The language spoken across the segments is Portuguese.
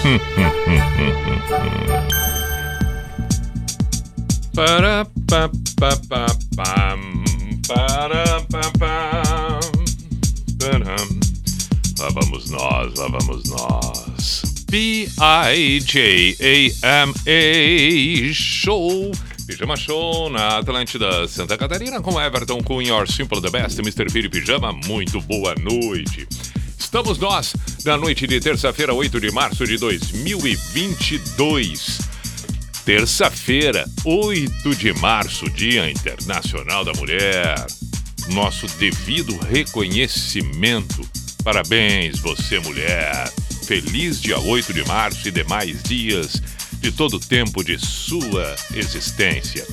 Lá vamos nós, lá vamos nós. P-I-J-A-M-A Show. Pijama Show na Atlântida Santa Catarina com Everton com Simple the Best, Mr. Piri Pijama. Muito boa noite. Estamos nós na noite de terça-feira, 8 de março de 2022. Terça-feira, 8 de março, Dia Internacional da Mulher. Nosso devido reconhecimento. Parabéns, você, mulher. Feliz dia 8 de março e demais dias de todo o tempo de sua existência.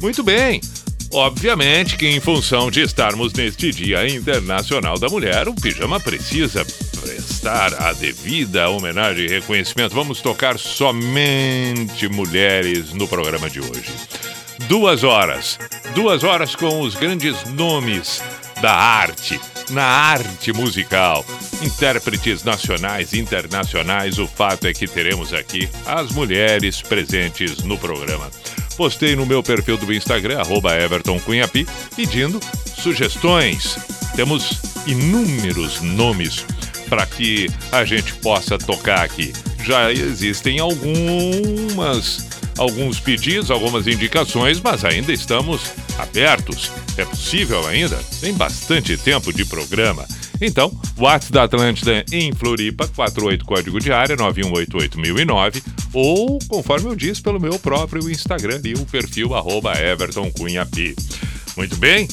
Muito bem. Obviamente que, em função de estarmos neste Dia Internacional da Mulher, o pijama precisa prestar a devida homenagem e reconhecimento. Vamos tocar somente mulheres no programa de hoje. Duas horas. Duas horas com os grandes nomes da arte, na arte musical. Intérpretes nacionais e internacionais, o fato é que teremos aqui as mulheres presentes no programa. Postei no meu perfil do Instagram, arroba Everton Cunhapi, pedindo sugestões. Temos inúmeros nomes para que a gente possa tocar aqui. Já existem algumas alguns pedidos, algumas indicações, mas ainda estamos abertos. É possível ainda? Tem bastante tempo de programa. Então, WhatsApp da Atlântida em Floripa, 48 código de área 9188009 ou, conforme eu disse, pelo meu próprio Instagram e o perfil arroba. Muito bem?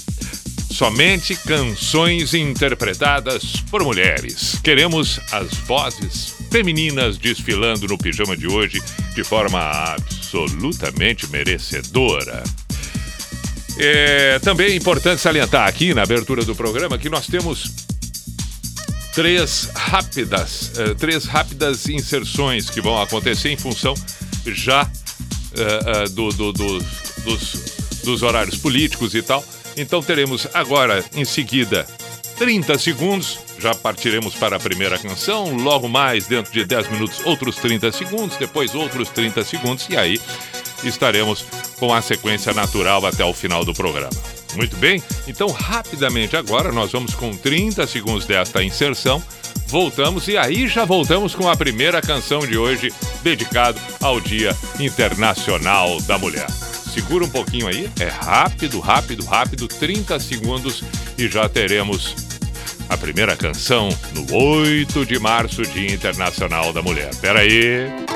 Somente canções interpretadas por mulheres. Queremos as vozes femininas desfilando no pijama de hoje de forma absolutamente merecedora. É também importante salientar aqui na abertura do programa que nós temos três rápidas, uh, três rápidas inserções que vão acontecer em função já uh, uh, do, do, do, dos, dos horários políticos e tal. Então teremos agora, em seguida, 30 segundos. Já partiremos para a primeira canção. Logo mais, dentro de 10 minutos, outros 30 segundos. Depois, outros 30 segundos. E aí estaremos com a sequência natural até o final do programa. Muito bem? Então, rapidamente agora, nós vamos com 30 segundos desta inserção. Voltamos e aí já voltamos com a primeira canção de hoje, dedicado ao Dia Internacional da Mulher. Segura um pouquinho aí, é rápido, rápido, rápido, 30 segundos e já teremos a primeira canção no 8 de março, Dia Internacional da Mulher. Pera aí.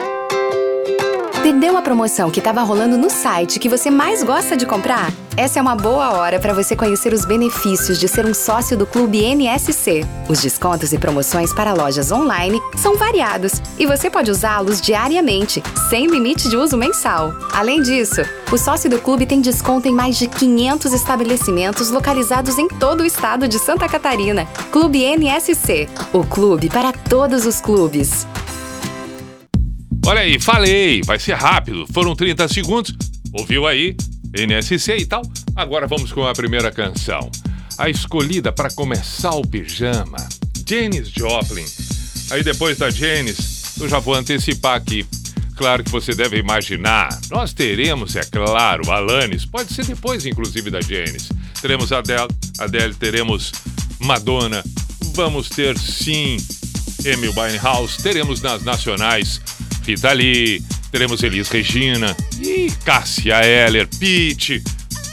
Perdeu a promoção que estava rolando no site que você mais gosta de comprar? Essa é uma boa hora para você conhecer os benefícios de ser um sócio do Clube NSC. Os descontos e promoções para lojas online são variados e você pode usá-los diariamente, sem limite de uso mensal. Além disso, o sócio do clube tem desconto em mais de 500 estabelecimentos localizados em todo o estado de Santa Catarina. Clube NSC, o clube para todos os clubes. Olha aí, falei, vai ser rápido. Foram 30 segundos. Ouviu aí? NSC e tal. Agora vamos com a primeira canção. A escolhida para começar o pijama. Janis Joplin. Aí depois da Janis, eu já vou antecipar aqui. Claro que você deve imaginar. Nós teremos, é claro, Alanis. Pode ser depois, inclusive, da Janis. Teremos Adele, Adele, teremos Madonna. Vamos ter, sim, Amy Winehouse. Teremos nas nacionais Rita Lee, teremos Elis Regina e Cássia Eller, Pete.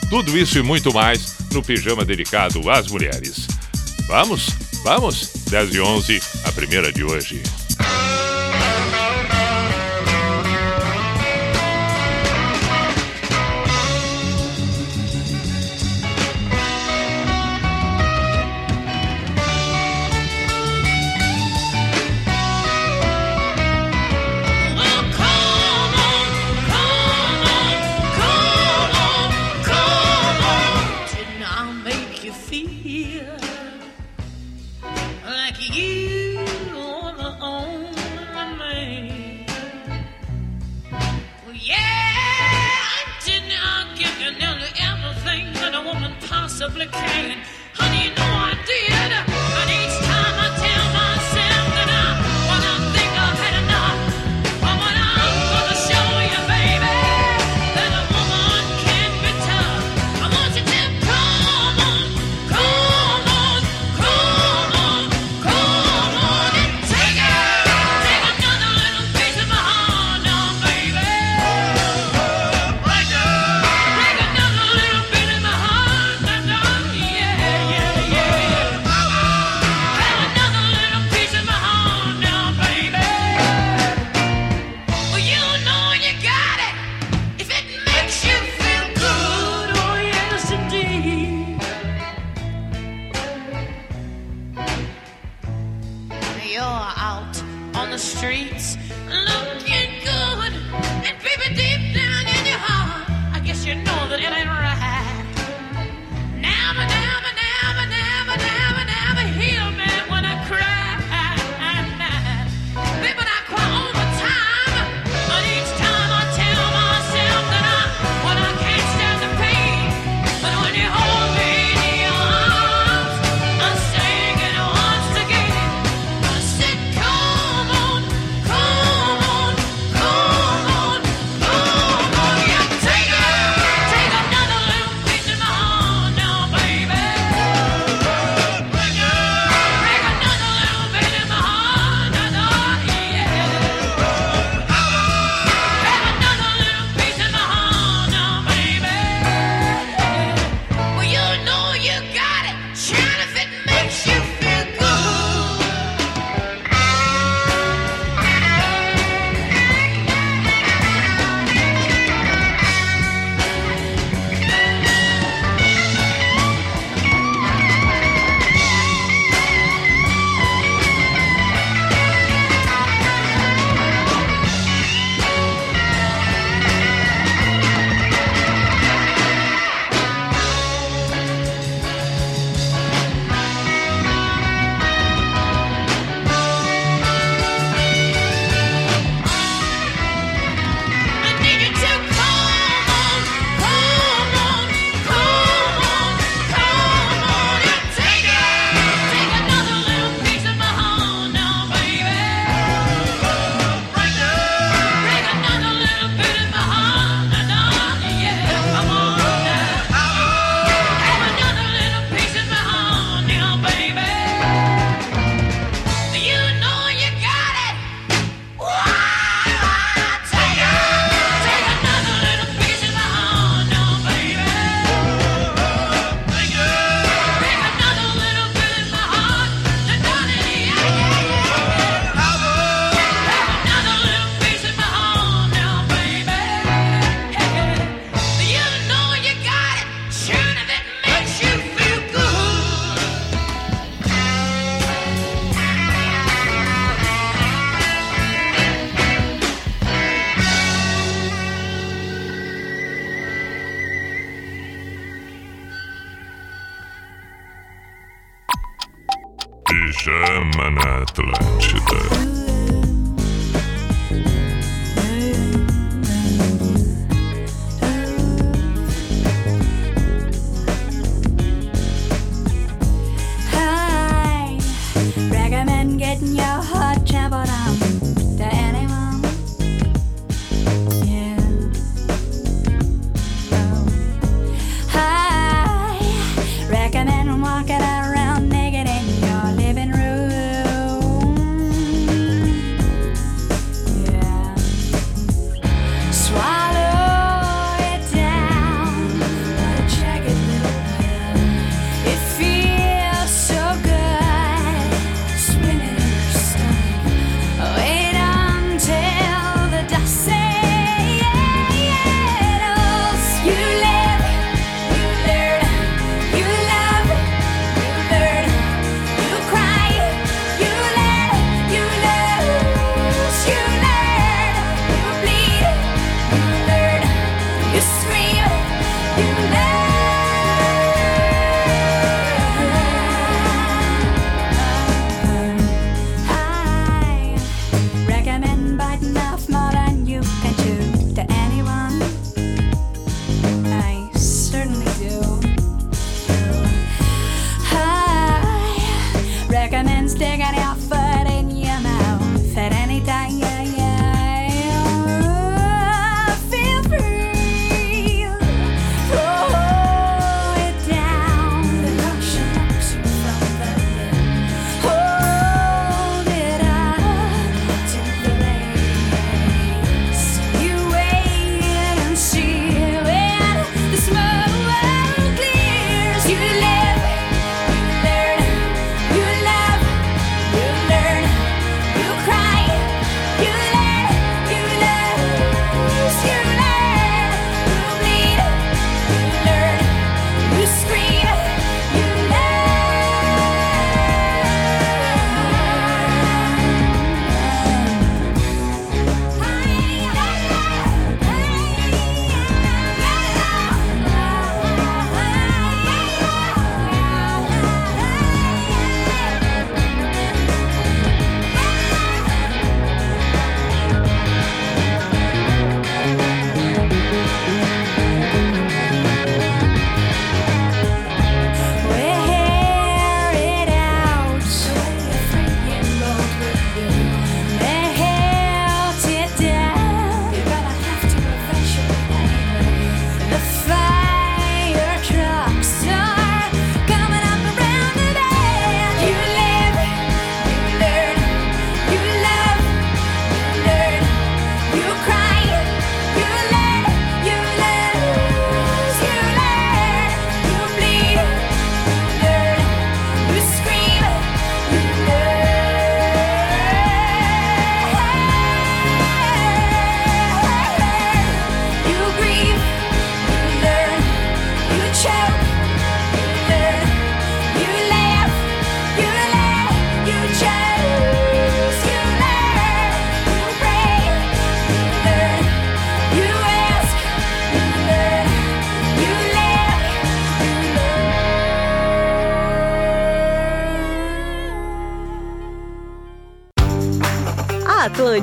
Tudo isso e muito mais no pijama dedicado às mulheres. Vamos? Vamos? 10 e 11, a primeira de hoje.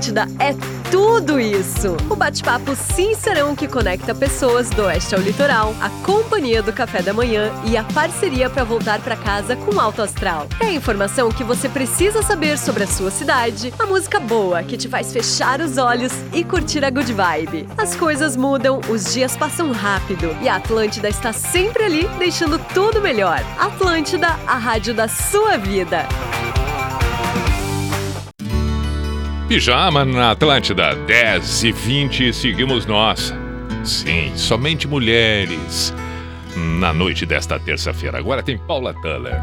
Atlântida é tudo isso. O bate-papo sincerão que conecta pessoas do oeste ao litoral, a companhia do café da manhã e a parceria para voltar para casa com alto astral. É a informação que você precisa saber sobre a sua cidade, a música boa que te faz fechar os olhos e curtir a good vibe. As coisas mudam, os dias passam rápido e a Atlântida está sempre ali deixando tudo melhor. Atlântida, a rádio da sua vida. Pijama na Atlântida, 10 e 20, seguimos nós. Sim, somente mulheres. Na noite desta terça-feira. Agora tem Paula Tuller.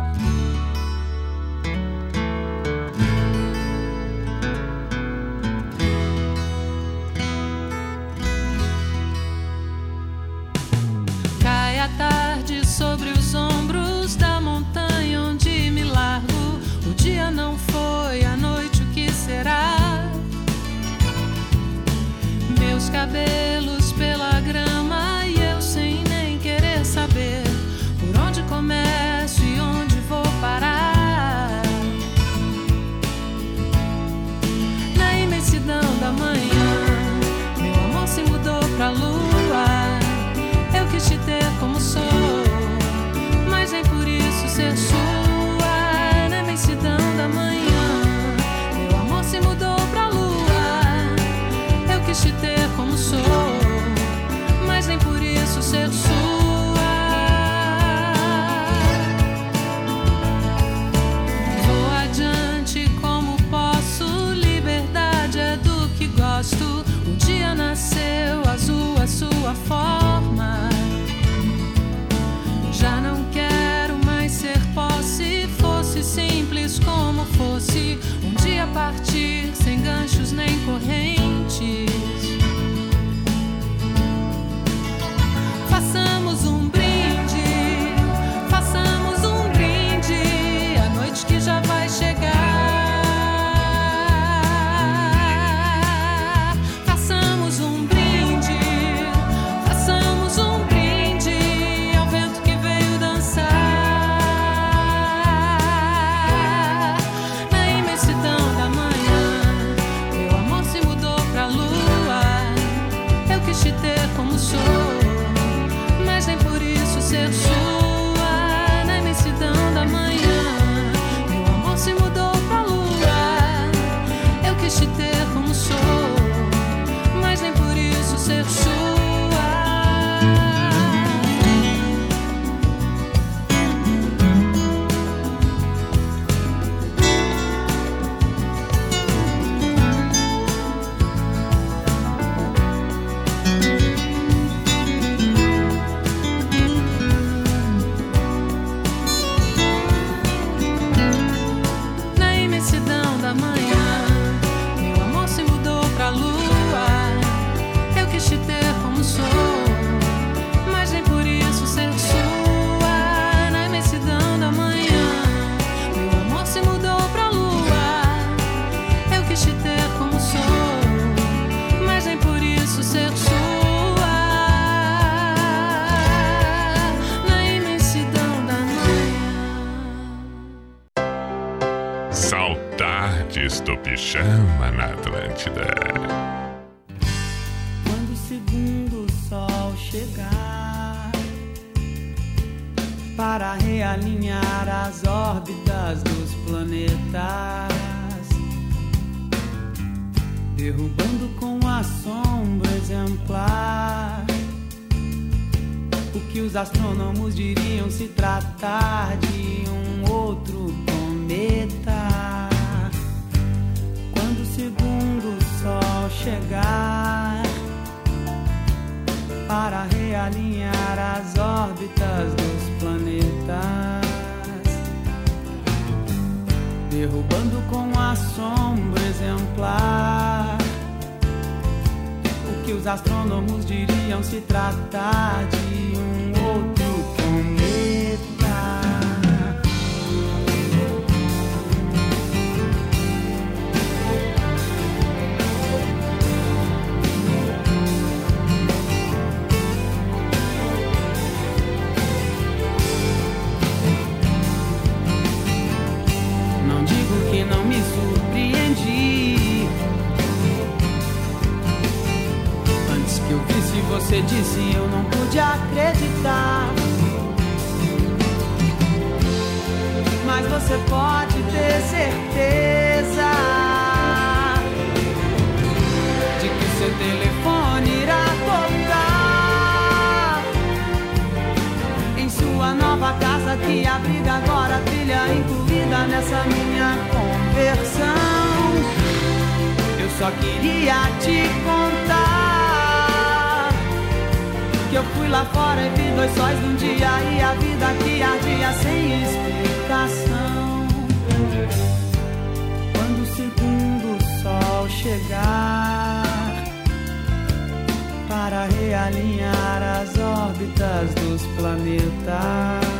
Nessa minha conversão. Eu só queria te contar que eu fui lá fora e vi dois sóis num dia e a vida que ardia sem explicação. Quando o segundo sol chegar para realinhar as órbitas dos planetas,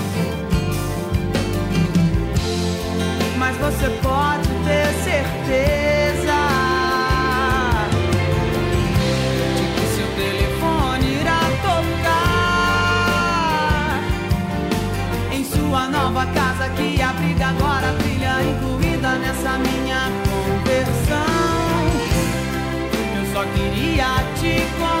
Mas você pode ter certeza. de que seu telefone irá tocar em sua nova casa que abriga agora a trilha incluída nessa minha conversão. Eu só queria te contar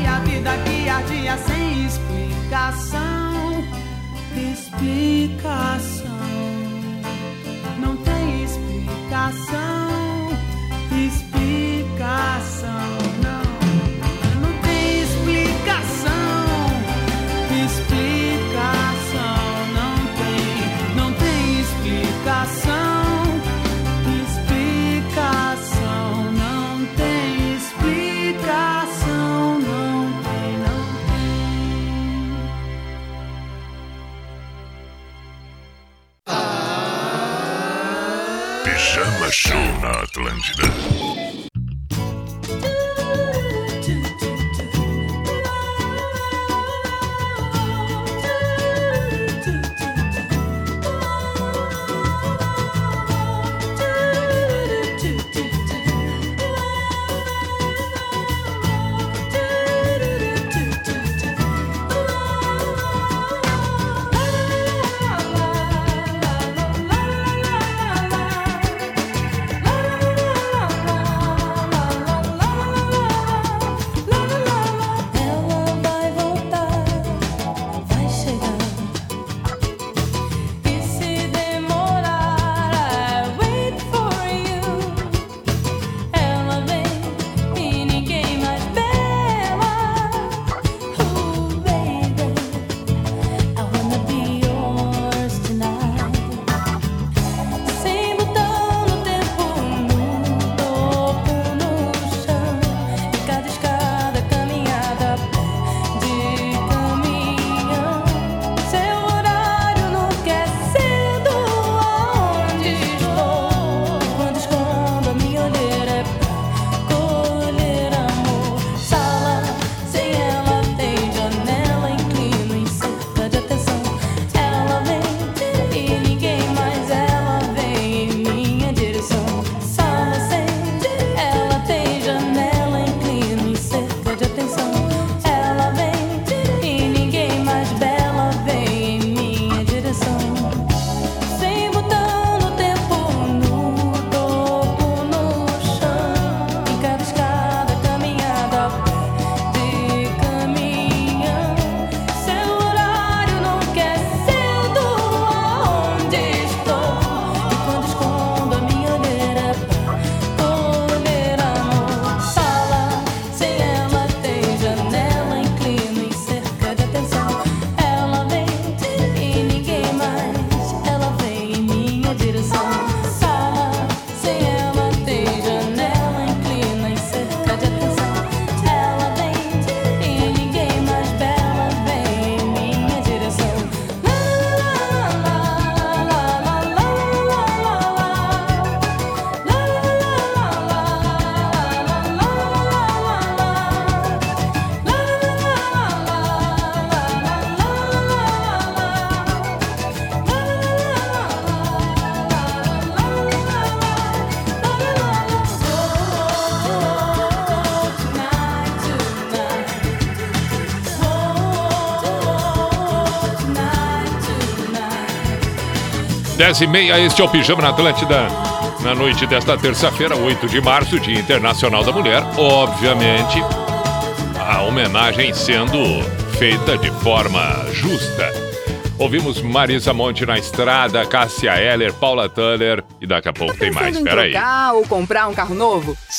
vida que ardia sem explicação. Explicação. Não tem explicação. Explicação. Na 10 e meia, este é o Pijama na Atlântida. Na noite desta terça-feira, 8 de março, Dia Internacional da Mulher. Obviamente, a homenagem sendo feita de forma justa Ouvimos Marisa Monte na estrada, Cássia Heller, Paula Tuller e daqui a pouco tá tem mais. Peraí. trocar ou comprar um carro novo?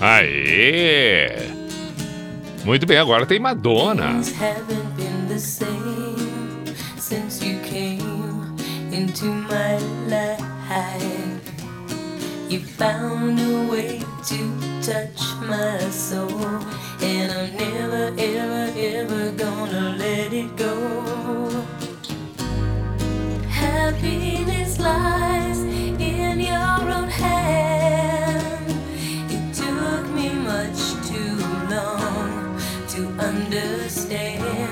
Aê! Muito bem, agora tem Madonna. You found a way to touch my soul, and I'm never, ever, ever gonna let it go. happiness lies in your own hand. Understand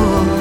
for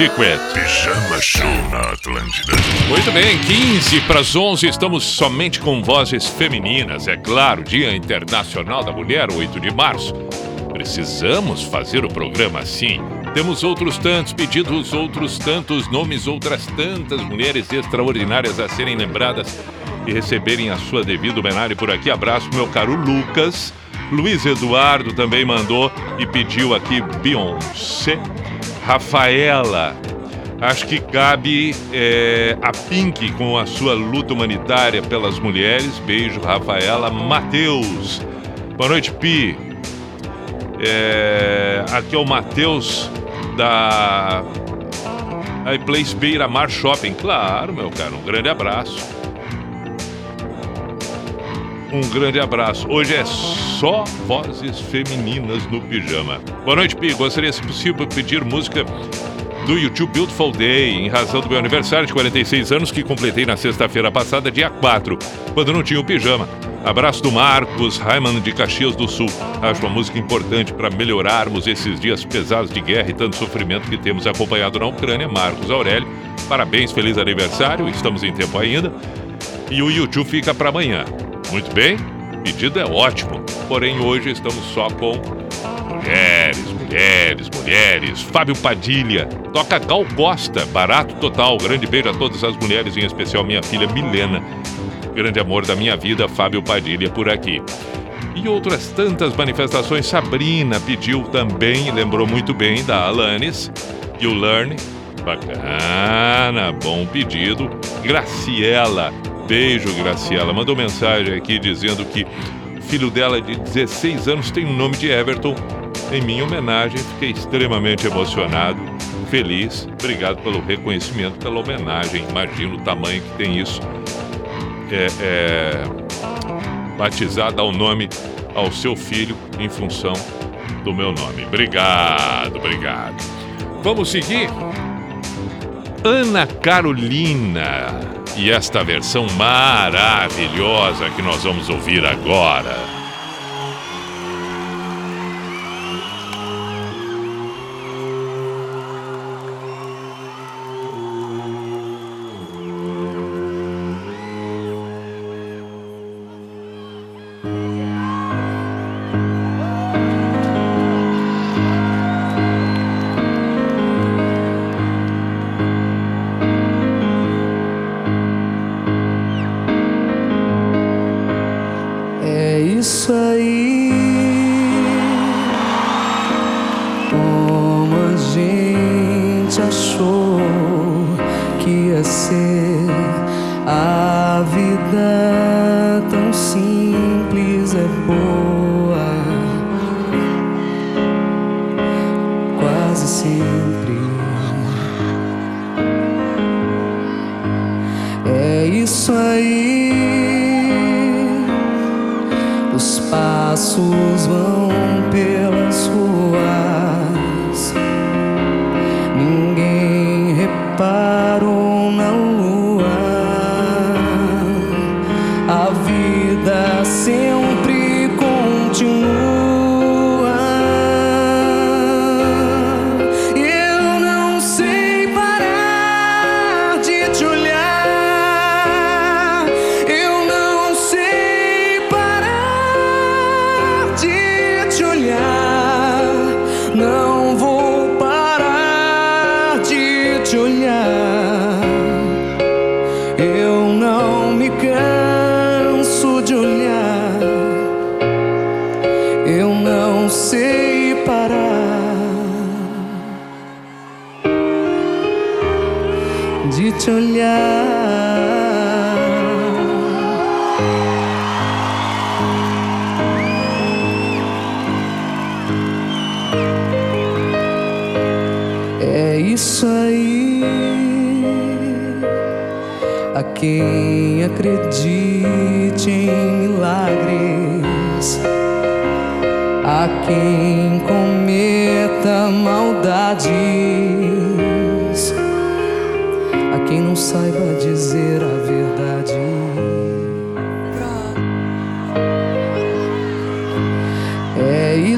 Secret. Pijama Show na Atlântida. Muito bem, 15 para as 11, estamos somente com vozes femininas, é claro, Dia Internacional da Mulher, 8 de março. Precisamos fazer o programa assim. Temos outros tantos pedidos, outros tantos nomes, outras tantas mulheres extraordinárias a serem lembradas e receberem a sua devida homenagem por aqui. Abraço, meu caro Lucas. Luiz Eduardo também mandou e pediu aqui Beyoncé. Rafaela, acho que cabe é, a Pink com a sua luta humanitária pelas mulheres. Beijo, Rafaela. Matheus, boa noite, Pi. É, aqui é o Matheus da iPlace Beira Mar Shopping. Claro, meu caro, um grande abraço. Um grande abraço. Hoje é só vozes femininas no pijama. Boa noite, Pi. Gostaria, se possível, pedir música do YouTube Beautiful Day, em razão do meu aniversário de 46 anos, que completei na sexta-feira passada, dia 4, quando não tinha o pijama. Abraço do Marcos Raiman de Caxias do Sul. Acho uma música importante para melhorarmos esses dias pesados de guerra e tanto sofrimento que temos acompanhado na Ucrânia. Marcos Aurélio, parabéns, feliz aniversário, estamos em tempo ainda. E o YouTube fica para amanhã. Muito bem, pedido é ótimo, porém hoje estamos só com mulheres, mulheres, mulheres. Fábio Padilha, toca Gal Costa, barato total. Grande beijo a todas as mulheres, em especial minha filha Milena. Grande amor da minha vida, Fábio Padilha por aqui. E outras tantas manifestações. Sabrina pediu também, lembrou muito bem da Alanis. You Learn, bacana, bom pedido. Graciela, beijo, Graciela. Mandou mensagem aqui dizendo que filho dela de 16 anos tem o nome de Everton. Em minha homenagem, fiquei extremamente emocionado, feliz. Obrigado pelo reconhecimento, pela homenagem. Imagino o tamanho que tem isso. É, é, batizar, dar o nome ao seu filho em função do meu nome. Obrigado, obrigado. Vamos seguir? Ana Carolina e esta versão maravilhosa que nós vamos ouvir agora.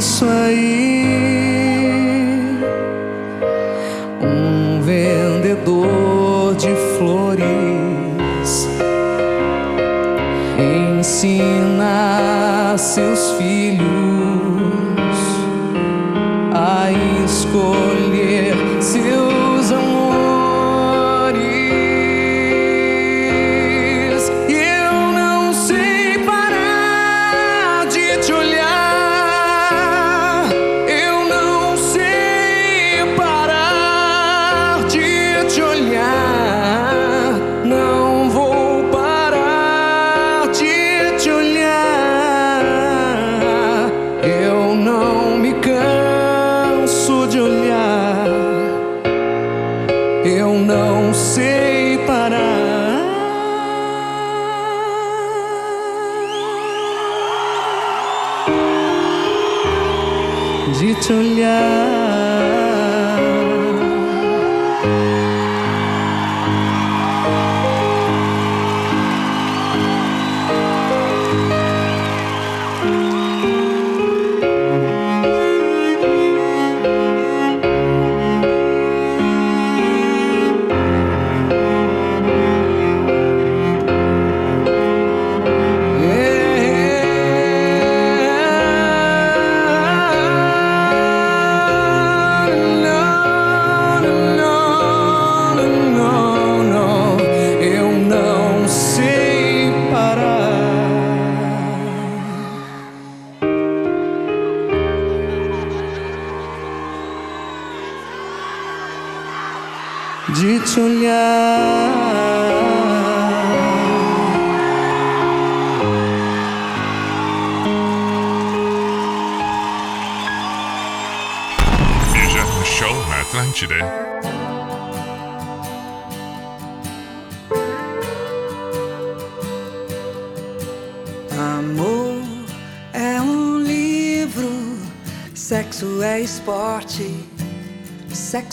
Isso aí. Um vendedor de flores ensina seus filhos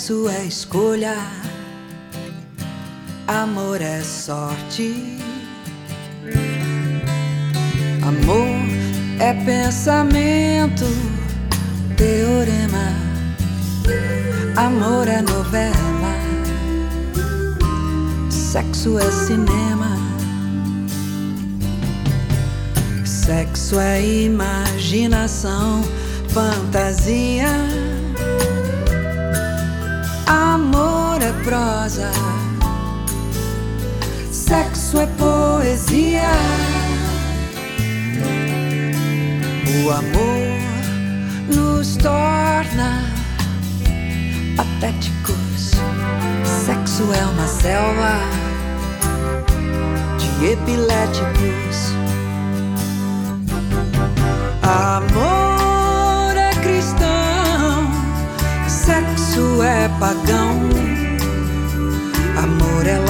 é escolha, amor é sorte. Amor é pensamento, teorema, amor é novela, sexo é cinema. Sexo é imaginação, fantasia. Sexo é poesia. O amor nos torna patéticos. Sexo é uma selva de epiléticos. Amor é cristão, sexo é pagão.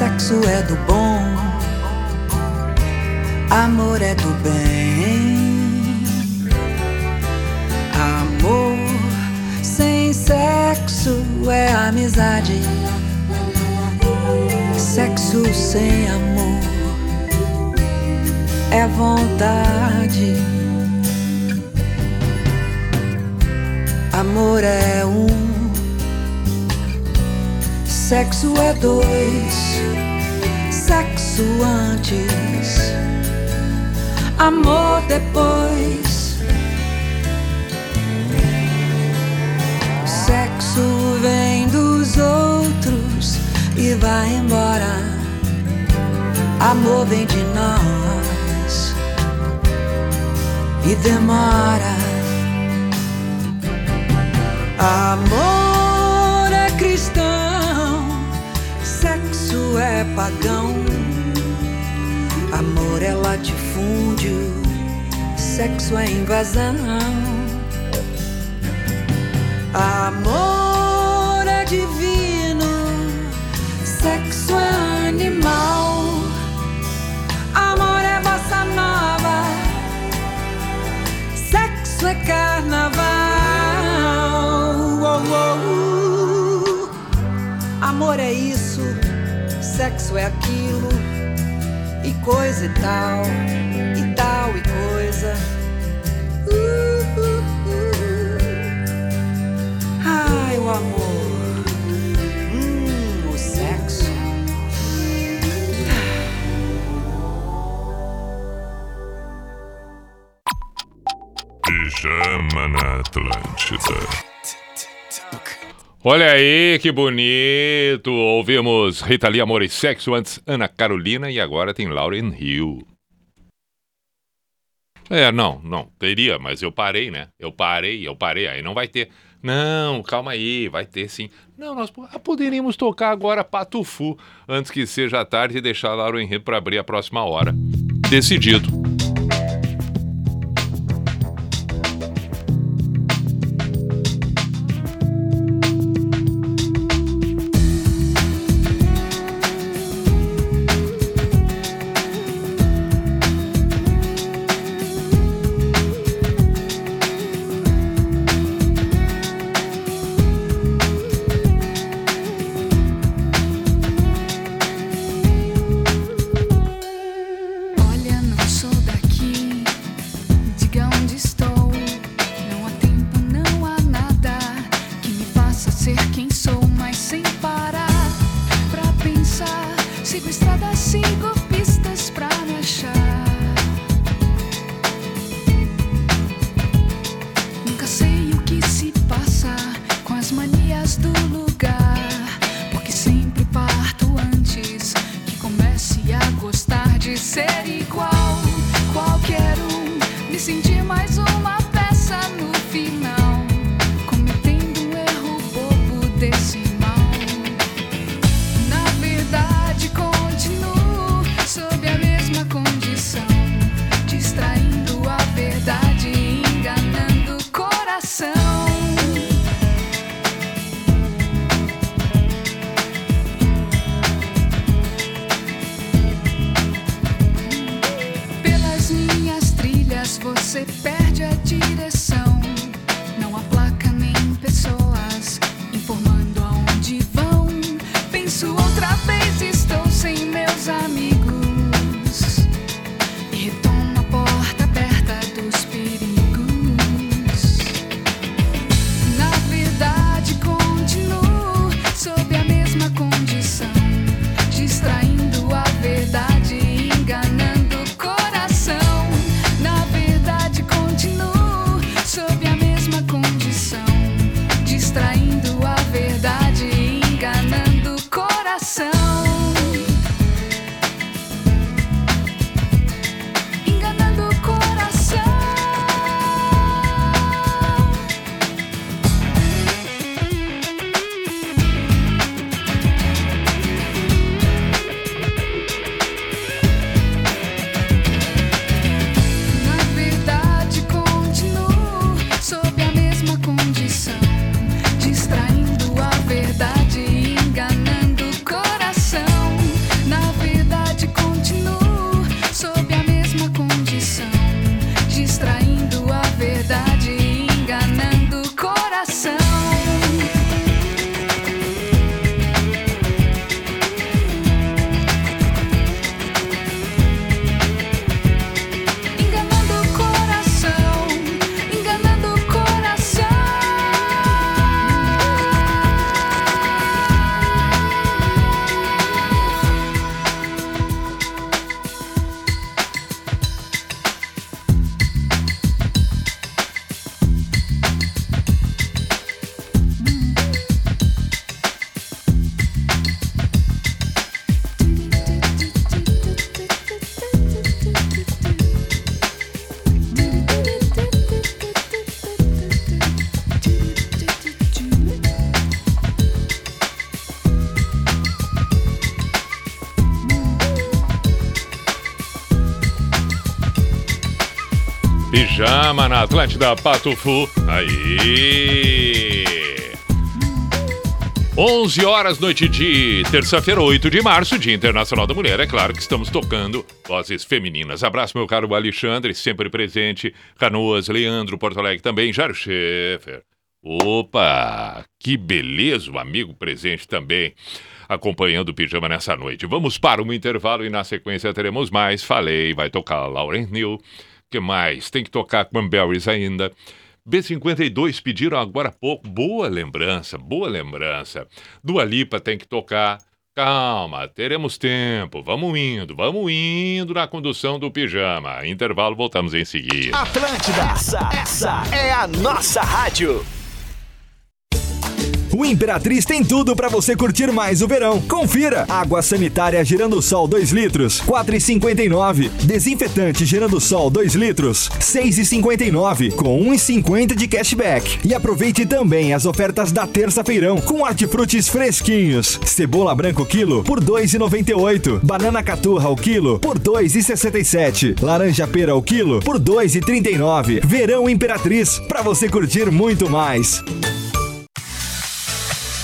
Sexo é do bom. Amor é do bem. Amor sem sexo é amizade. Sexo sem amor é vontade. Amor é um, sexo é dois, sexo antes, amor depois. Sexo vem dos outros e vai embora. Amor vem de nós e demora. Amor é pagão. Amor é latifúndio, sexo é invasão. Amor é divino, sexo é animal. Amor é bossa nova, sexo é carnaval. Oh, oh, uh. Amor é isso, sexo é aquilo, e coisa e tal, Olha aí que bonito! Ouvimos Rita Lee, Amor e Sexo, antes Ana Carolina e agora tem Lauren Hill. É, não, não, teria, mas eu parei, né? Eu parei, eu parei, aí não vai ter. Não, calma aí, vai ter sim. Não, nós ah, poderíamos tocar agora Patufu antes que seja tarde e deixar Lauren Hill para abrir a próxima hora. Decidido. Ser igual. Qualquer um, me sentir mais uma Pijama na Atlântida Patufu. Aí! 11 horas, noite de terça-feira, 8 de março, Dia Internacional da Mulher. É claro que estamos tocando vozes femininas. Abraço, meu caro Alexandre, sempre presente. Canoas, Leandro, Porto Alegre também. Jário Schaefer. Opa, que beleza, o amigo presente também, acompanhando o pijama nessa noite. Vamos para um intervalo e na sequência teremos mais. Falei, vai tocar Lauren Hill. Que mais? Tem que tocar Cranberries ainda. B52 pediram agora há pouco. Boa lembrança, boa lembrança. Dua Lipa tem que tocar. Calma, teremos tempo. Vamos indo, vamos indo na condução do pijama. Intervalo, voltamos em seguida. Atlântida, essa, essa é a nossa rádio. O Imperatriz tem tudo para você curtir mais o verão. Confira: água sanitária Girando Sol 2 litros, 4,59. Desinfetante Girando Sol 2 litros, 6,59 com 1,50 de cashback. E aproveite também as ofertas da terça-feirão com hortifrutis fresquinhos. Cebola branco quilo por 2,98. Banana caturra o quilo por 2,67. Laranja pera o quilo por 2,39. Verão Imperatriz para você curtir muito mais.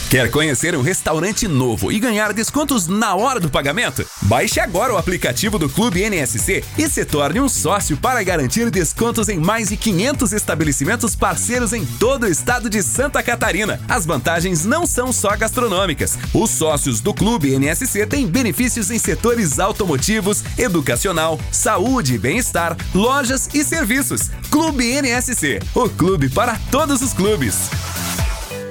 Quer conhecer um restaurante novo e ganhar descontos na hora do pagamento? Baixe agora o aplicativo do Clube NSC e se torne um sócio para garantir descontos em mais de 500 estabelecimentos parceiros em todo o estado de Santa Catarina. As vantagens não são só gastronômicas. Os sócios do Clube NSC têm benefícios em setores automotivos, educacional, saúde e bem-estar, lojas e serviços. Clube NSC, o clube para todos os clubes.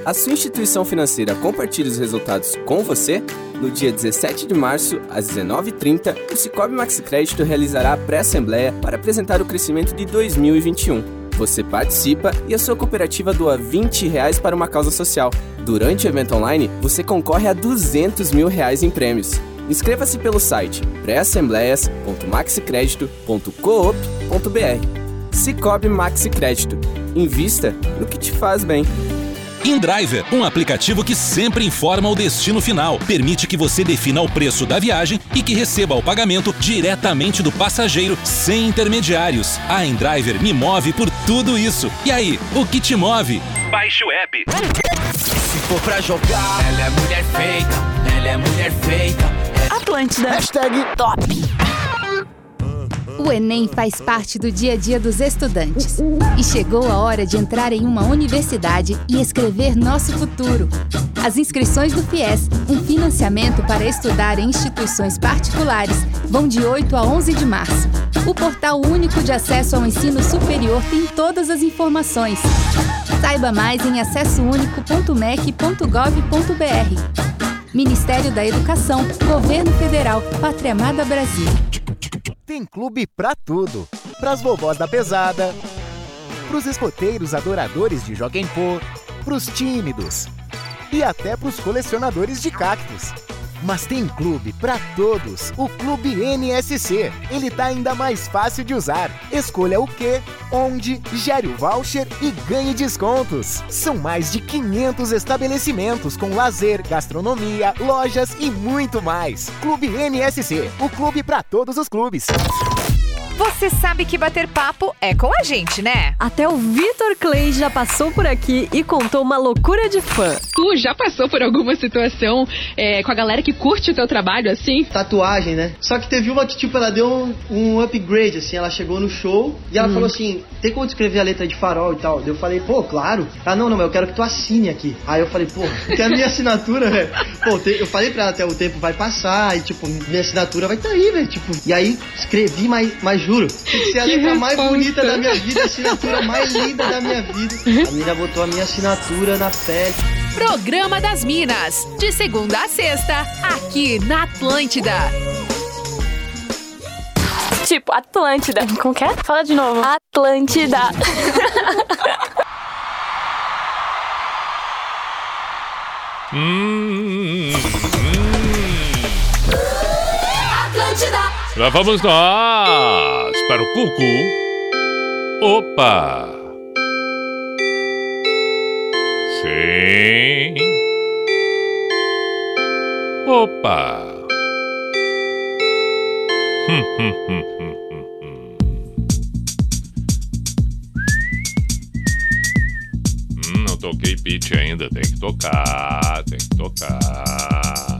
A sua instituição financeira compartilha os resultados com você? No dia 17 de março, às 19h30, o Cicobi Maxi Crédito realizará a pré-assembleia para apresentar o crescimento de 2021. Você participa e a sua cooperativa doa 20 reais para uma causa social. Durante o evento online, você concorre a 200 mil reais em prêmios. Inscreva-se pelo site pré-assembleias.maxicredito.coop.br. Cicobi Maxi Crédito. Invista no que te faz bem. InDriver, um aplicativo que sempre informa o destino final, permite que você defina o preço da viagem e que receba o pagamento diretamente do passageiro, sem intermediários. A InDriver me move por tudo isso. E aí, o que te move? Baixe o app. Se for pra jogar, ela é mulher feita, ela é mulher feita. Atlântida. Hashtag top. O Enem faz parte do dia a dia dos estudantes. E chegou a hora de entrar em uma universidade e escrever nosso futuro. As inscrições do FIES, um financiamento para estudar em instituições particulares, vão de 8 a 11 de março. O portal único de acesso ao ensino superior tem todas as informações. Saiba mais em acessounico.mec.gov.br. Ministério da Educação, Governo Federal, Pátria Amada Brasil. Tem clube pra tudo. Pras vovós da pesada, pros escoteiros adoradores de Joguem Pô, pros tímidos e até pros colecionadores de cactos. Mas tem clube pra todos, o Clube NSC. Ele tá ainda mais fácil de usar. Escolha o que, onde, gere o voucher e ganhe descontos. São mais de 500 estabelecimentos com lazer, gastronomia, lojas e muito mais. Clube NSC, o clube pra todos os clubes. Você sabe que bater papo é com a gente, né? Até o Vitor Clay já passou por aqui e contou uma loucura de fã. Tu já passou por alguma situação é, com a galera que curte o teu trabalho, assim? Tatuagem, né? Só que teve uma que, tipo, ela deu um, um upgrade, assim, ela chegou no show e ela Hum. falou assim, tem como escrever a letra de farol e tal? Eu falei, pô, claro. Ah, não, não, mas eu quero que tu assine aqui. Aí eu falei, pô, que a minha assinatura, velho. Pô, te- eu falei pra ela até o tempo vai passar e, tipo, minha assinatura vai estar aí, velho. Tipo, e aí escrevi, mas, mas juro, tem que ser a letra mais bonita da minha vida, a assinatura mais linda da minha vida. A menina botou a minha assinatura na pele. Programa das Minas, de segunda a sexta, aqui na Atlântida. Tipo, Atlântida. Como que é? Fala de novo. Atlântida. Hum, Lá vamos nós para o Cucu. Opa! Sim. Opa! Hum, hum, hum, não toquei pitch ainda. Tem que tocar, tem que tocar.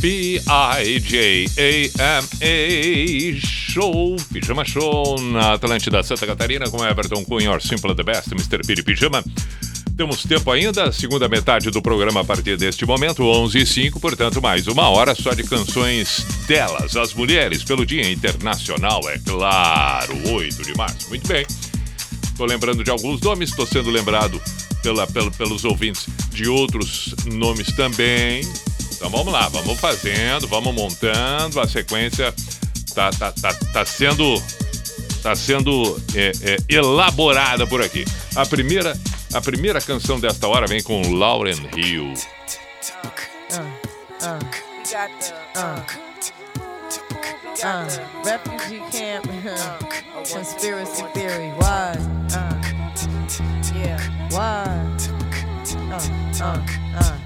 P-I-J-A-M-A Show, Pijama Show na Atlântida Santa Catarina com Everton Cunha, Simple the Best, Mr. Piri Pijama. Temos tempo ainda, segunda metade do programa a partir deste momento, 11 h 05 portanto, mais uma hora só de canções delas, as mulheres, pelo Dia Internacional, é claro, 8 de março. Muito bem. Estou lembrando de alguns nomes, estou sendo lembrado pela, pelo- pelos ouvintes de outros nomes também. Então vamos lá, vamos fazendo, vamos montando, a sequência tá, tá, tá, tá sendo tá sendo é, é, elaborada por aqui. A primeira, a primeira canção desta hora vem com Lauren Hill. Uh, uh, uh, uh, refugee camp, conspiracy theory. Why? Uh, yeah, why? Uh, uh, uh.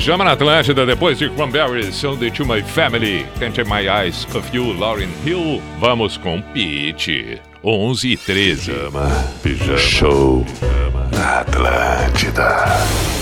Pijama na Atlântida, depois de Cranberry, Sunday to My Family, Can't Take My Eyes of You, Lauren Hill. Vamos com Pete. 11 e 13. Pijama. Pijama. Show. Pijama. Na Atlântida.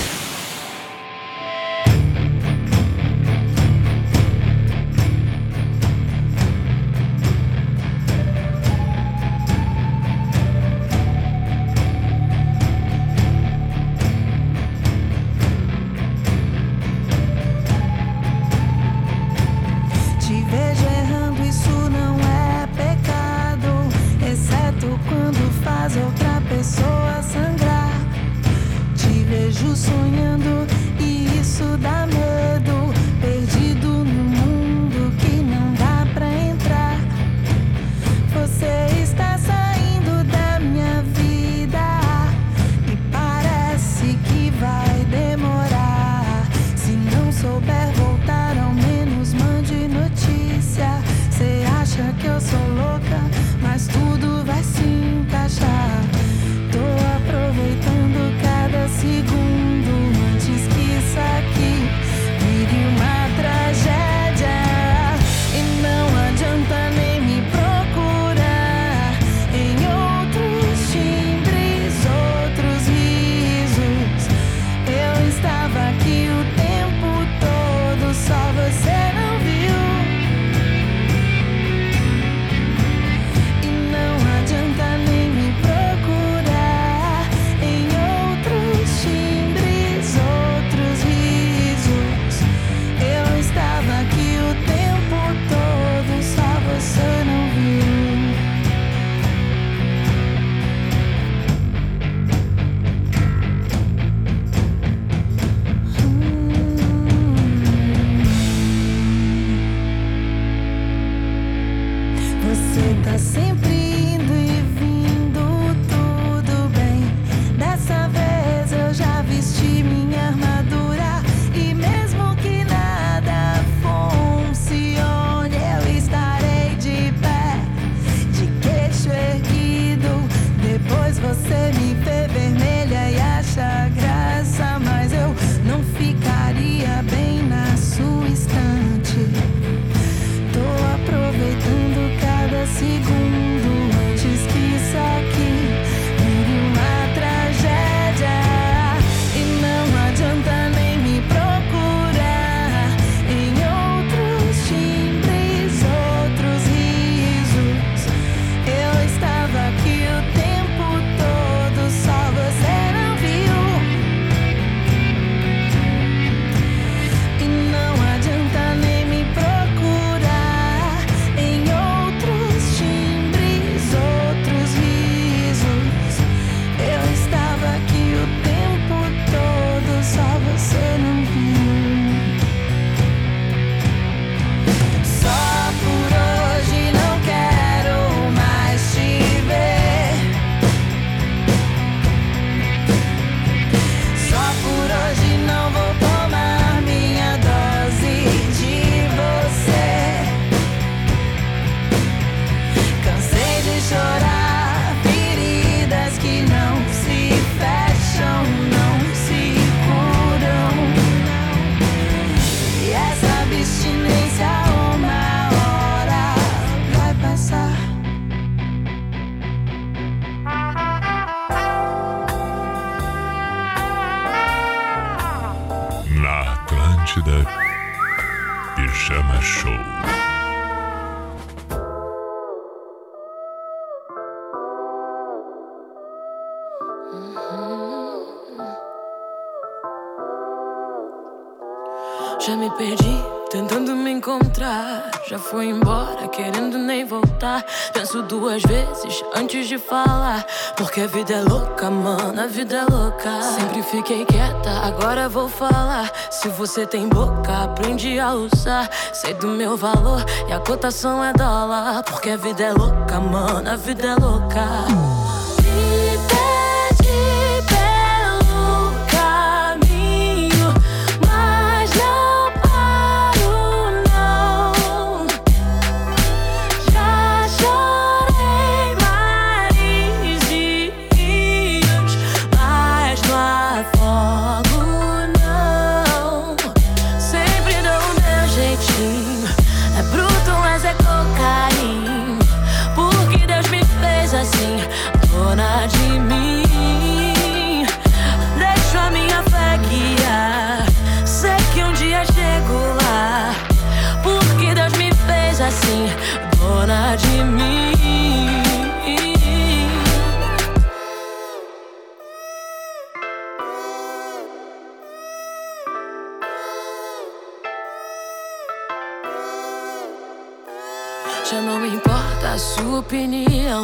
Penso duas vezes antes de falar. Porque a vida é louca, mano, a vida é louca. Sempre fiquei quieta, agora vou falar. Se você tem boca, aprende a usar. Sei do meu valor e a cotação é dólar. Porque a vida é louca, mano, a vida é louca. Assim, dona de mim. Deixo a minha fé guiar. Sei que um dia chego lá. Porque Deus me fez assim, dona de mim. Já não importa a sua opinião.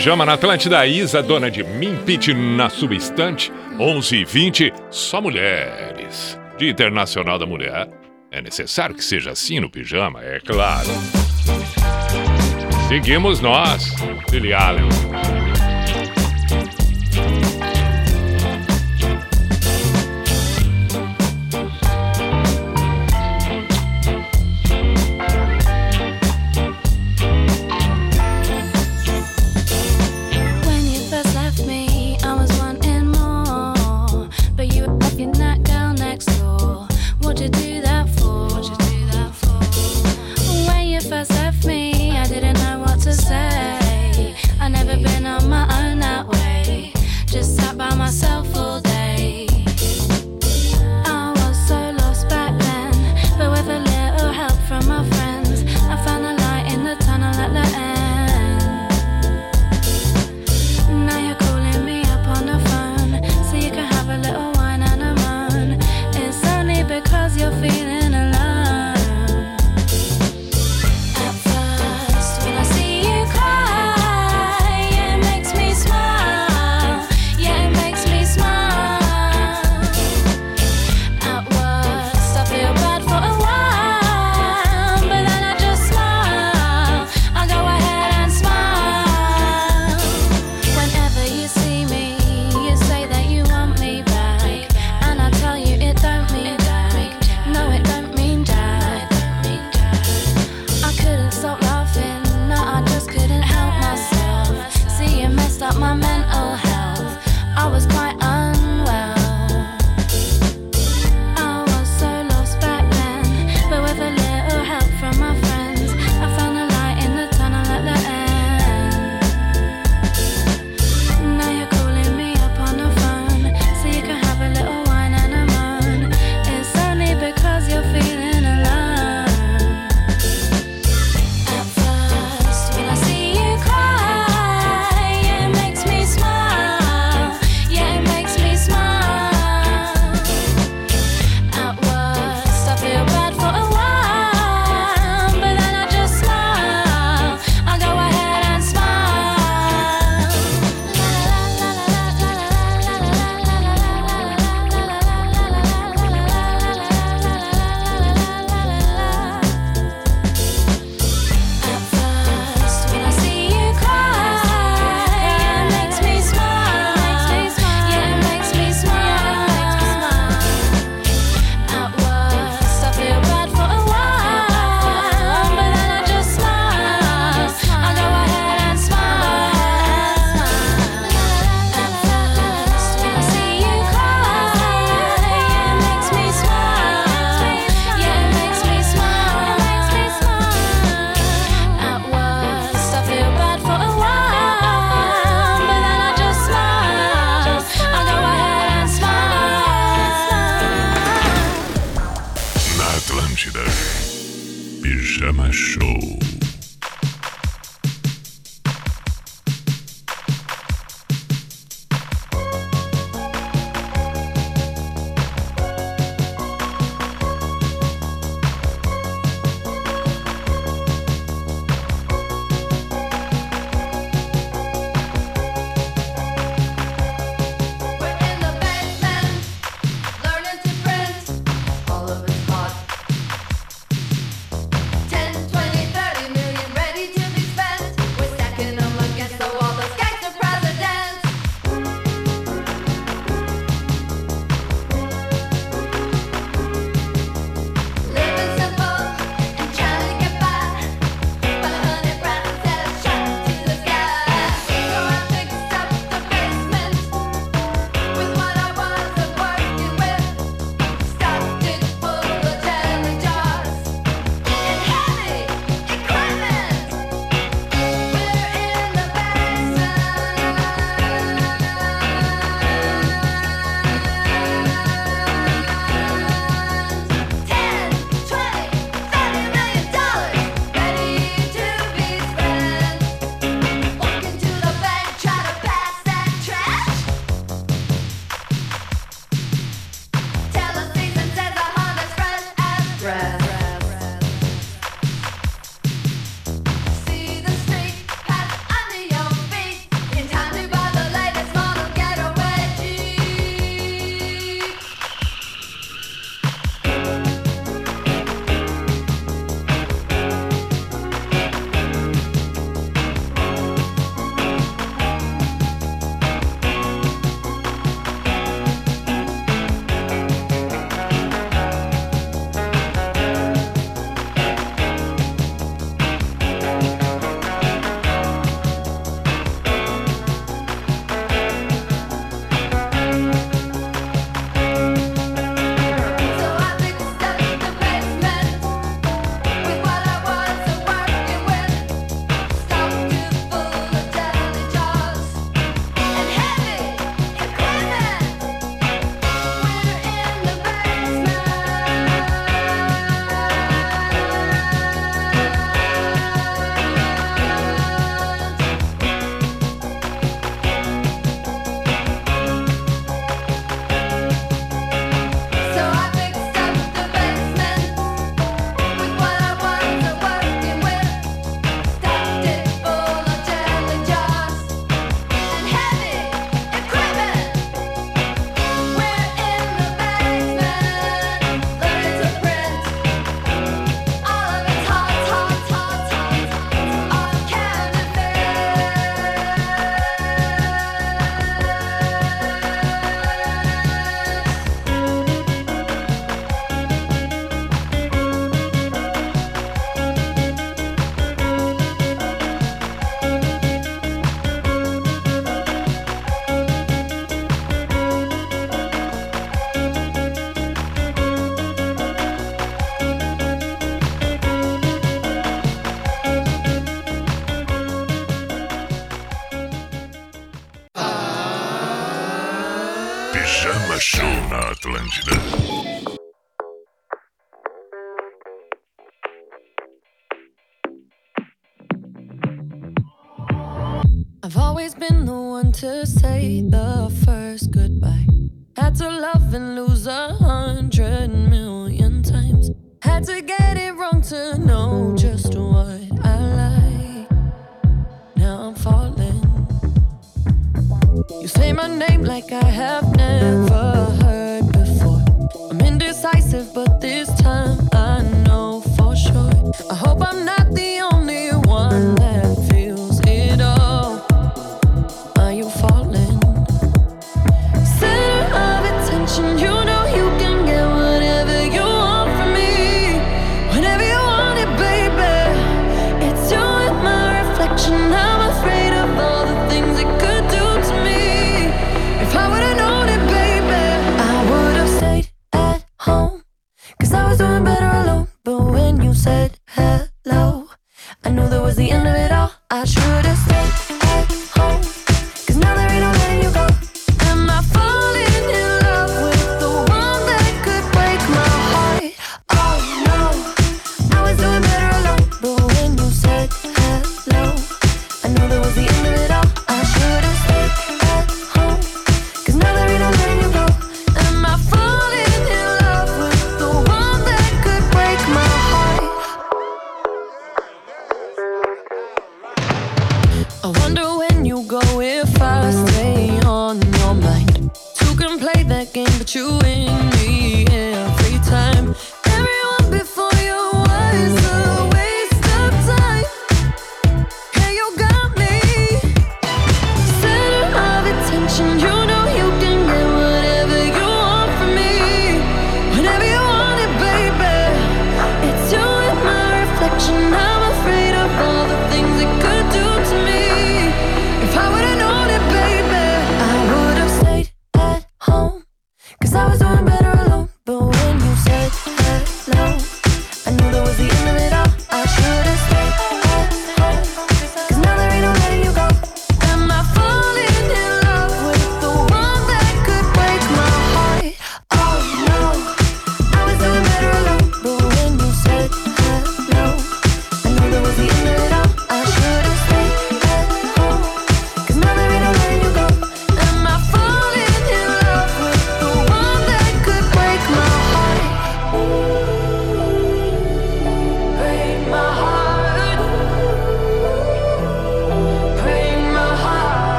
Pijama na Atlântida, Isa, dona de Mimpit na substante, 11 e 20, só mulheres. Dia Internacional da Mulher. É necessário que seja assim no pijama, é claro. Seguimos nós, Billy Allen. Been the one to say you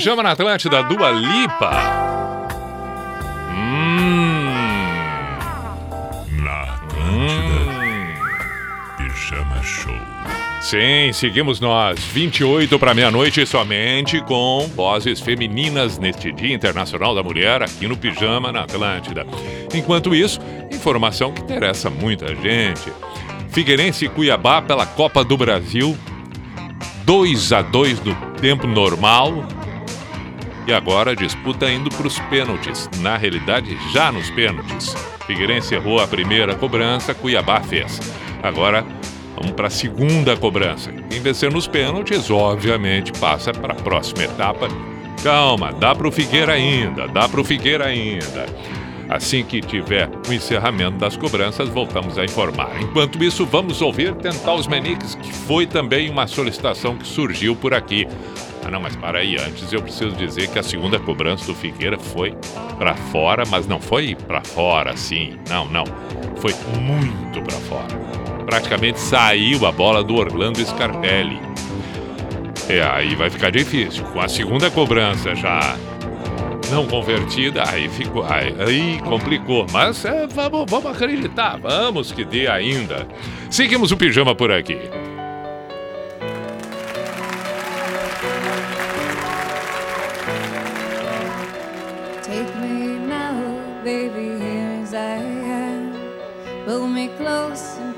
Pijama na Atlântida, Dua Lipa. Hum. Na Atlântida. Pijama Show. Sim, seguimos nós, 28 para meia-noite somente com vozes femininas neste Dia Internacional da Mulher aqui no Pijama na Atlântida. Enquanto isso, informação que interessa muita gente. Figueirense e Cuiabá pela Copa do Brasil, 2 a 2 no tempo normal. E agora a disputa indo para os pênaltis. Na realidade, já nos pênaltis. Figueirense errou a primeira cobrança, Cuiabá fez. Agora vamos para a segunda cobrança. Quem vencer nos pênaltis, obviamente, passa para a próxima etapa. Calma, dá para o Figueira ainda, dá para o Figueira ainda. Assim que tiver o encerramento das cobranças, voltamos a informar. Enquanto isso, vamos ouvir Tentar os Meniques, que foi também uma solicitação que surgiu por aqui. Ah, não, mas para aí, antes eu preciso dizer que a segunda cobrança do Figueira foi para fora, mas não foi para fora assim. Não, não. Foi muito para fora. Praticamente saiu a bola do Orlando Scarpelli. É, aí vai ficar difícil. Com a segunda cobrança já não convertida, aí ficou. Aí, aí complicou. Mas é, vamos, vamos acreditar, vamos que dê ainda. Seguimos o pijama por aqui.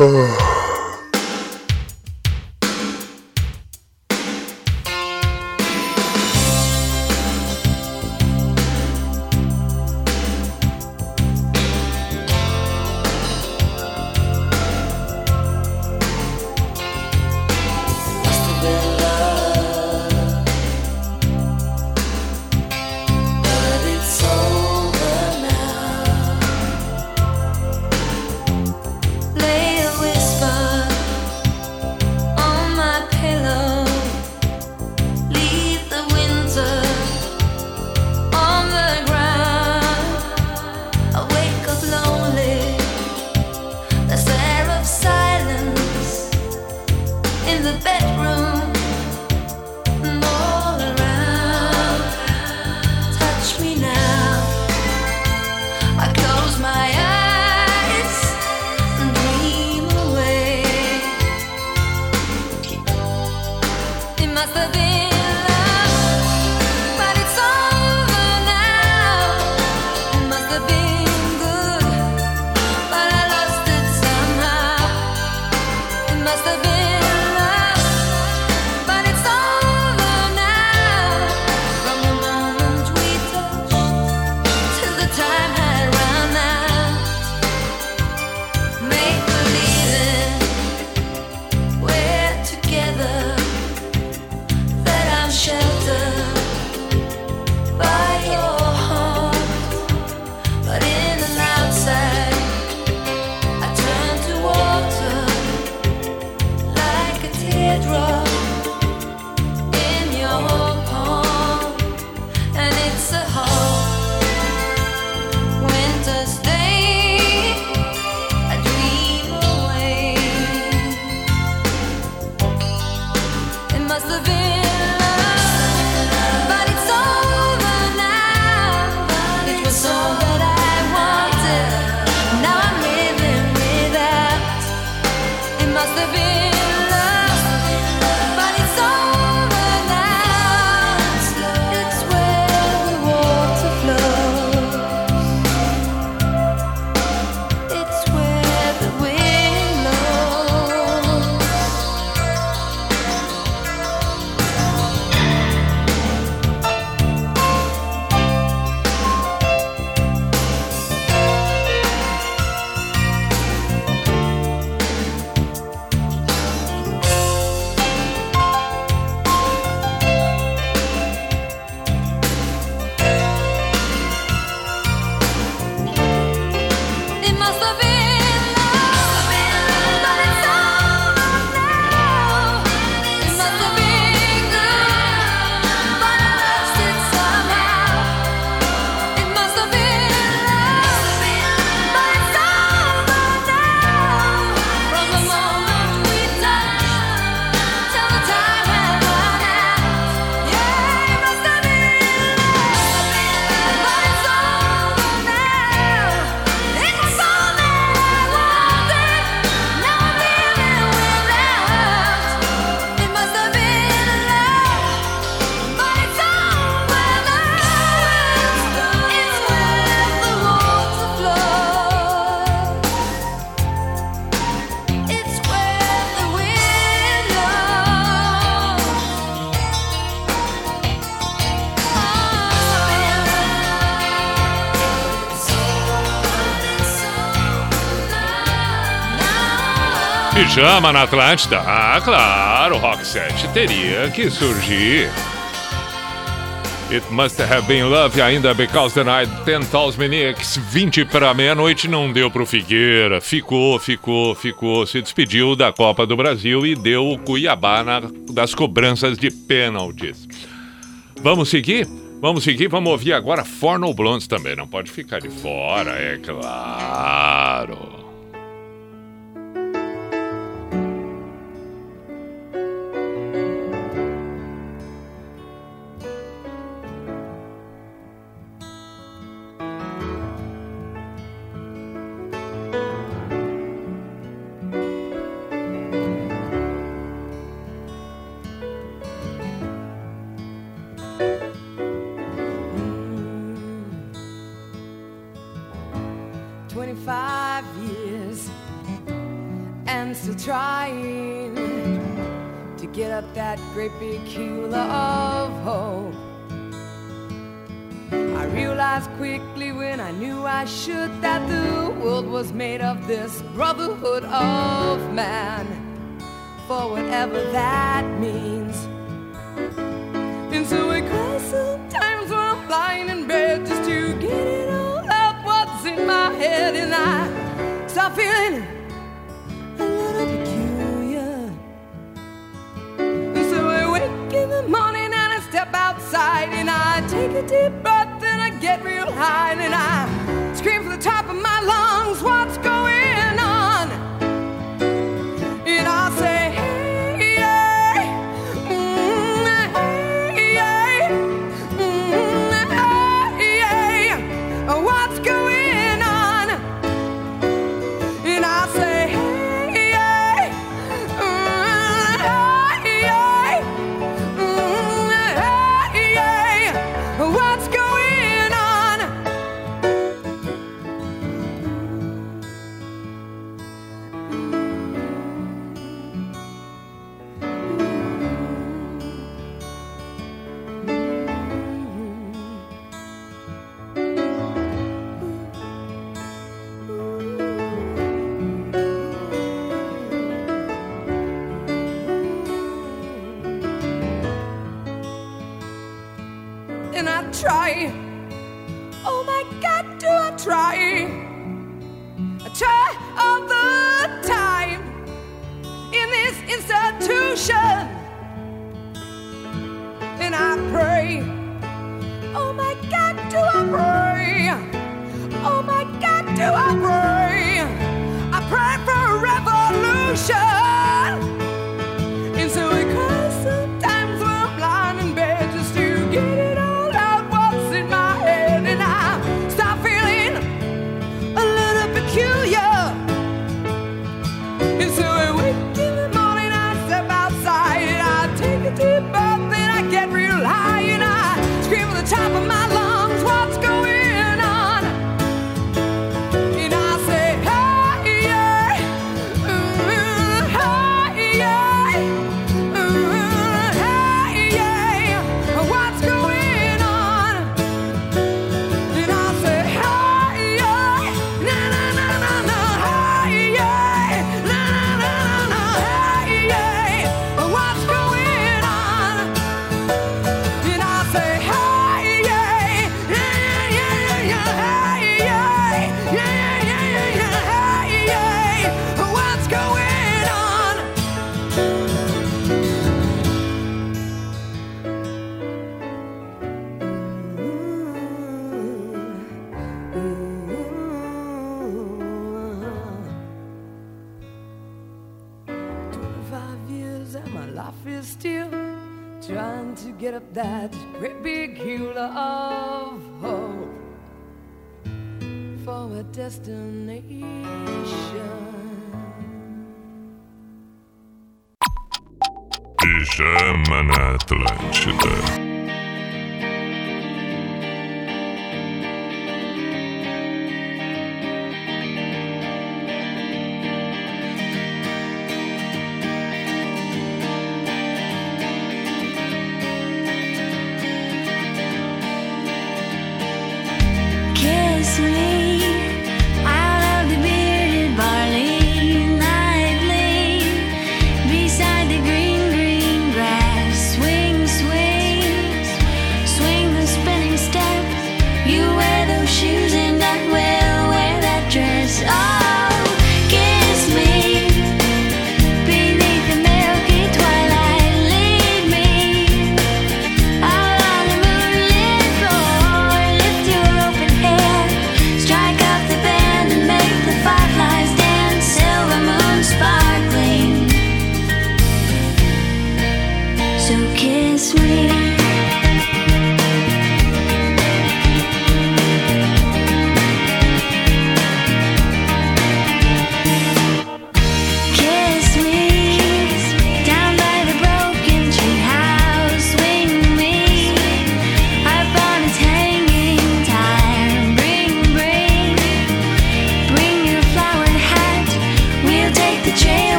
Oh. pijama na Atlântida. Ah, claro, o Rock 7 teria que surgir. It must have been love ainda because the night 10,000 minutes, 20 para meia-noite, não deu para o Figueira. Ficou, ficou, ficou, se despediu da Copa do Brasil e deu o Cuiabá na, das cobranças de pênaltis. Vamos seguir? Vamos seguir, vamos ouvir agora Forno Blondes também, não pode ficar de fora, é claro. brotherhood of man, for whatever that means. Into a crisis times when I'm lying in bed just to get it all out what's in my head, and I start feeling a little peculiar. And so I wake in the morning and I step outside and I take a deep breath and I get real high and I scream from the top of my lungs, "What's going?"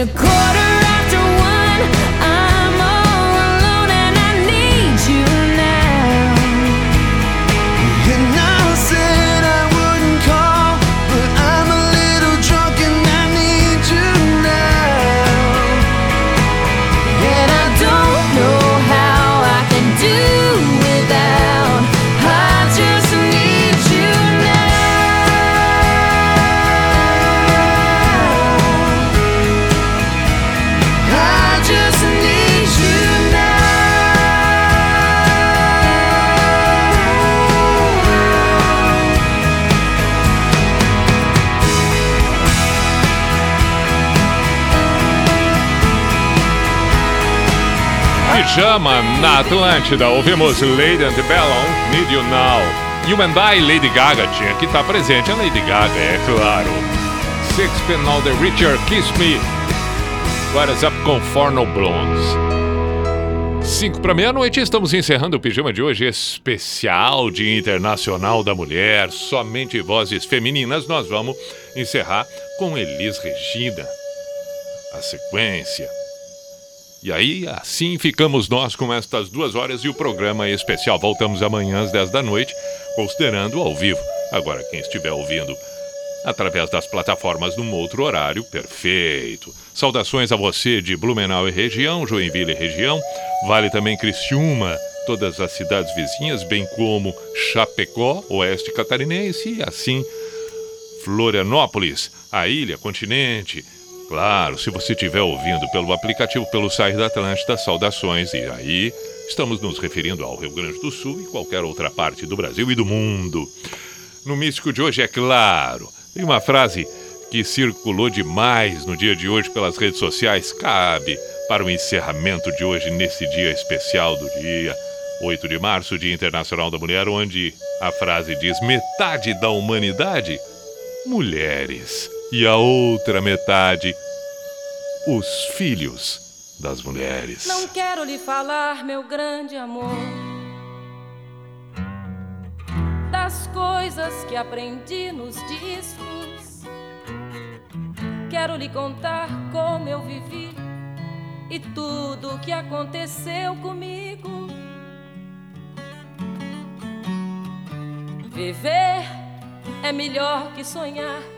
It's a quarter after one. Pijama na Atlântida. Ouvimos Lady Antebellum, Need You Now. You and I, Lady Gaga, tinha que estar presente a Lady Gaga, é claro. Sixpence All the Richer, Kiss Me. Is up com Forno Blondes? 5 para meia-noite, estamos encerrando o pijama de hoje especial Dia Internacional da Mulher, somente vozes femininas. Nós vamos encerrar com Elis Regina. A sequência. E aí, assim ficamos nós com estas duas horas e o programa especial. Voltamos amanhã às 10 da noite, considerando ao vivo. Agora, quem estiver ouvindo através das plataformas num outro horário, perfeito. Saudações a você de Blumenau e região, Joinville e região, vale também Criciúma, todas as cidades vizinhas, bem como Chapecó, oeste catarinense, e assim Florianópolis, a ilha, continente. Claro, se você estiver ouvindo pelo aplicativo, pelo site da Atlântida, saudações. E aí, estamos nos referindo ao Rio Grande do Sul e qualquer outra parte do Brasil e do mundo. No místico de hoje, é claro, tem uma frase que circulou demais no dia de hoje pelas redes sociais, cabe para o encerramento de hoje, nesse dia especial do dia 8 de março, Dia Internacional da Mulher, onde a frase diz: metade da humanidade, mulheres. E a outra metade, os filhos das mulheres. Não quero lhe falar, meu grande amor, das coisas que aprendi nos discos. Quero lhe contar como eu vivi e tudo o que aconteceu comigo. Viver é melhor que sonhar.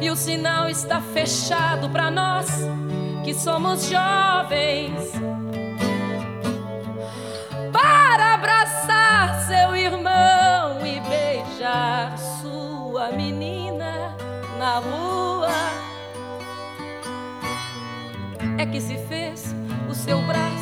e o sinal está fechado para nós que somos jovens. Para abraçar seu irmão e beijar sua menina na rua. É que se fez o seu braço,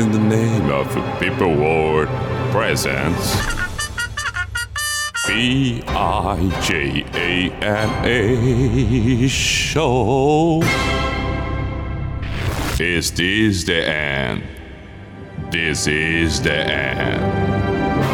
in the name of people world presence. B I J A N A show. Is this the end? This is the end.